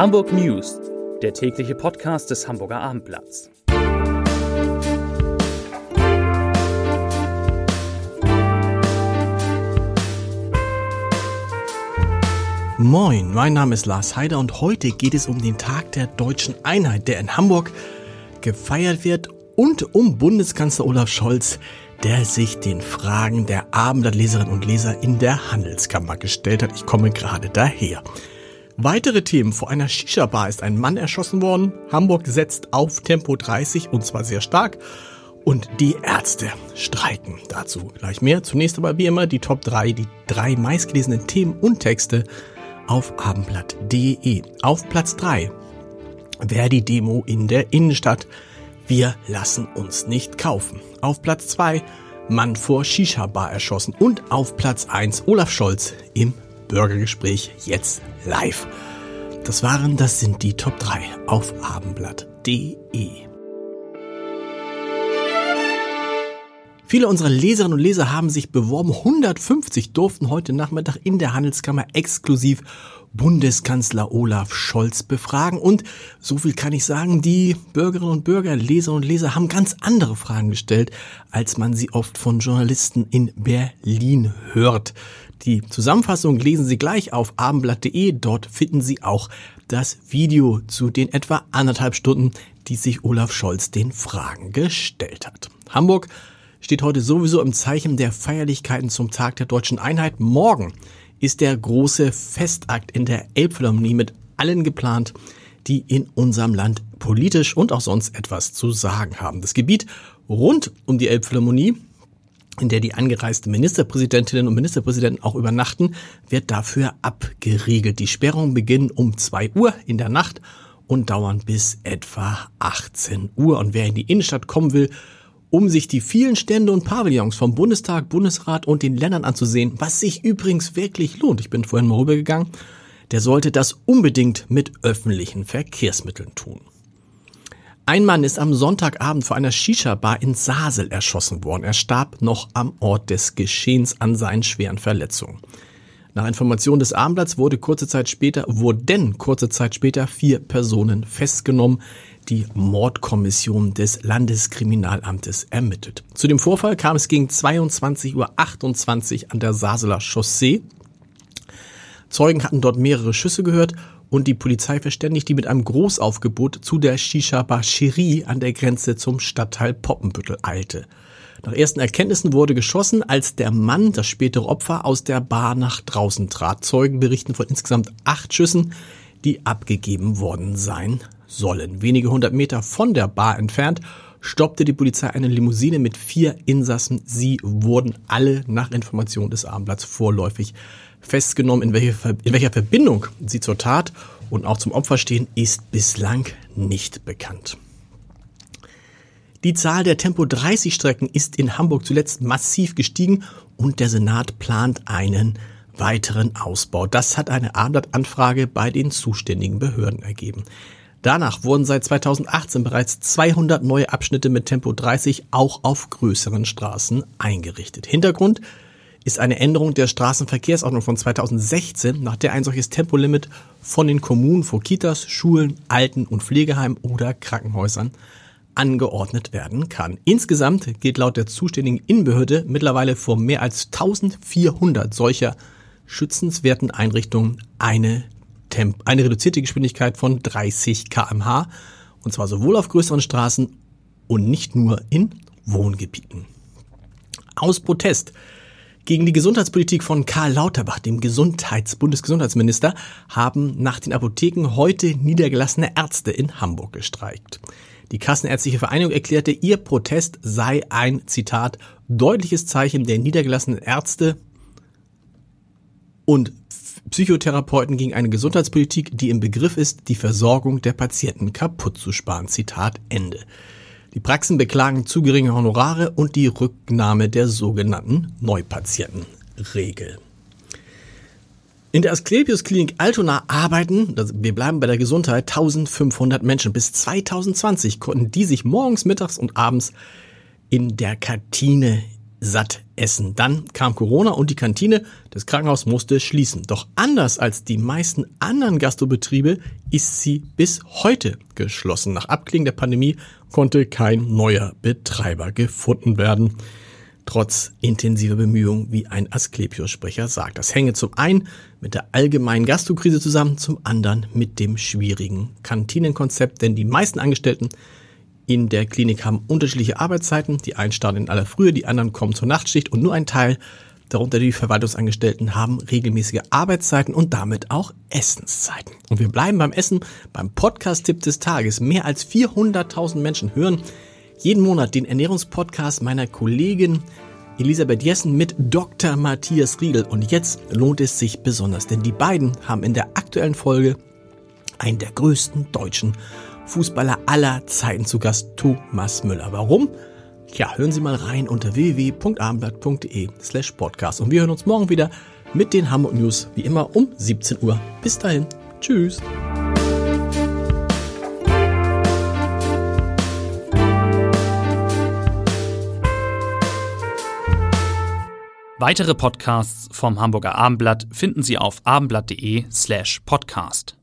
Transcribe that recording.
Hamburg News, der tägliche Podcast des Hamburger Abendblatts. Moin, mein Name ist Lars Heider und heute geht es um den Tag der deutschen Einheit, der in Hamburg gefeiert wird und um Bundeskanzler Olaf Scholz, der sich den Fragen der Abendblattleserinnen und Leser in der Handelskammer gestellt hat. Ich komme gerade daher. Weitere Themen. Vor einer Shisha-Bar ist ein Mann erschossen worden. Hamburg setzt auf Tempo 30 und zwar sehr stark. Und die Ärzte streiken. Dazu gleich mehr. Zunächst aber wie immer die Top 3, die drei meistgelesenen Themen und Texte auf abendblatt.de. Auf Platz 3 Verdi-Demo in der Innenstadt. Wir lassen uns nicht kaufen. Auf Platz 2 Mann vor Shisha-Bar erschossen. Und auf Platz 1 Olaf Scholz im Bürgergespräch jetzt live. Das waren, das sind die Top 3 auf abendblatt.de. Viele unserer Leserinnen und Leser haben sich beworben. 150 durften heute Nachmittag in der Handelskammer exklusiv Bundeskanzler Olaf Scholz befragen. Und so viel kann ich sagen, die Bürgerinnen und Bürger, Leserinnen und Leser haben ganz andere Fragen gestellt, als man sie oft von Journalisten in Berlin hört. Die Zusammenfassung lesen Sie gleich auf abendblatt.de. Dort finden Sie auch das Video zu den etwa anderthalb Stunden, die sich Olaf Scholz den Fragen gestellt hat. Hamburg steht heute sowieso im Zeichen der Feierlichkeiten zum Tag der deutschen Einheit. Morgen ist der große Festakt in der Elbphilharmonie mit allen geplant, die in unserem Land politisch und auch sonst etwas zu sagen haben. Das Gebiet rund um die Elbphilharmonie, in der die angereisten Ministerpräsidentinnen und Ministerpräsidenten auch übernachten, wird dafür abgeriegelt. Die Sperrungen beginnen um zwei Uhr in der Nacht und dauern bis etwa 18 Uhr. Und wer in die Innenstadt kommen will, um sich die vielen Stände und Pavillons vom Bundestag, Bundesrat und den Ländern anzusehen, was sich übrigens wirklich lohnt. Ich bin vorhin mal rübergegangen. Der sollte das unbedingt mit öffentlichen Verkehrsmitteln tun. Ein Mann ist am Sonntagabend vor einer Shisha-Bar in Sasel erschossen worden. Er starb noch am Ort des Geschehens an seinen schweren Verletzungen. Nach Information des Abendblatts wurde kurze Zeit später, wurden kurze Zeit später vier Personen festgenommen die Mordkommission des Landeskriminalamtes ermittelt. Zu dem Vorfall kam es gegen 22.28 Uhr an der Saseler Chaussee. Zeugen hatten dort mehrere Schüsse gehört und die Polizei verständigt, die mit einem Großaufgebot zu der Shisha Bar Cherie an der Grenze zum Stadtteil Poppenbüttel eilte. Nach ersten Erkenntnissen wurde geschossen, als der Mann, das spätere Opfer, aus der Bar nach draußen trat. Zeugen berichten von insgesamt acht Schüssen, die abgegeben worden seien sollen. Wenige hundert Meter von der Bar entfernt stoppte die Polizei eine Limousine mit vier Insassen. Sie wurden alle nach Information des Abendblatts vorläufig festgenommen. In welcher, in welcher Verbindung sie zur Tat und auch zum Opfer stehen, ist bislang nicht bekannt. Die Zahl der Tempo 30 Strecken ist in Hamburg zuletzt massiv gestiegen und der Senat plant einen weiteren Ausbau. Das hat eine Abendblattanfrage bei den zuständigen Behörden ergeben. Danach wurden seit 2018 bereits 200 neue Abschnitte mit Tempo 30 auch auf größeren Straßen eingerichtet. Hintergrund ist eine Änderung der Straßenverkehrsordnung von 2016, nach der ein solches Tempolimit von den Kommunen vor Kitas, Schulen, Alten- und Pflegeheimen oder Krankenhäusern angeordnet werden kann. Insgesamt geht laut der zuständigen Innenbehörde mittlerweile vor mehr als 1400 solcher schützenswerten Einrichtungen eine Temp eine reduzierte Geschwindigkeit von 30 kmh und zwar sowohl auf größeren Straßen und nicht nur in Wohngebieten. Aus Protest gegen die Gesundheitspolitik von Karl Lauterbach, dem Gesundheits Bundesgesundheitsminister, haben nach den Apotheken heute niedergelassene Ärzte in Hamburg gestreikt. Die Kassenärztliche Vereinigung erklärte, ihr Protest sei ein, Zitat, deutliches Zeichen der niedergelassenen Ärzte und Psychotherapeuten gegen eine Gesundheitspolitik, die im Begriff ist, die Versorgung der Patienten kaputt zu sparen. Zitat Ende. Die Praxen beklagen zu geringe Honorare und die Rücknahme der sogenannten Neupatientenregel. In der Asklepios Klinik Altona arbeiten, wir bleiben bei der Gesundheit, 1500 Menschen. Bis 2020 konnten die sich morgens, mittags und abends in der Kantine satt essen. Dann kam Corona und die Kantine des Krankenhauses musste schließen. Doch anders als die meisten anderen Gastrobetriebe ist sie bis heute geschlossen. Nach Abklingen der Pandemie konnte kein neuer Betreiber gefunden werden trotz intensiver Bemühungen, wie ein Asklepios-Sprecher sagt. Das hänge zum einen mit der allgemeinen Gastrokrise zusammen, zum anderen mit dem schwierigen Kantinenkonzept, denn die meisten Angestellten in der Klinik haben unterschiedliche Arbeitszeiten. Die einen starten in aller Frühe, die anderen kommen zur Nachtschicht und nur ein Teil, darunter die Verwaltungsangestellten, haben regelmäßige Arbeitszeiten und damit auch Essenszeiten. Und wir bleiben beim Essen, beim Podcast-Tipp des Tages. Mehr als 400.000 Menschen hören jeden Monat den Ernährungspodcast meiner Kollegin Elisabeth Jessen mit Dr. Matthias Riedel. Und jetzt lohnt es sich besonders, denn die beiden haben in der aktuellen Folge einen der größten deutschen Fußballer aller Zeiten zu Gast, Thomas Müller. Warum? Tja, hören Sie mal rein unter www.abendblatt.de slash podcast. Und wir hören uns morgen wieder mit den Hamburg News, wie immer um 17 Uhr. Bis dahin. Tschüss. Weitere Podcasts vom Hamburger Abendblatt finden Sie auf abendblatt.de slash podcast.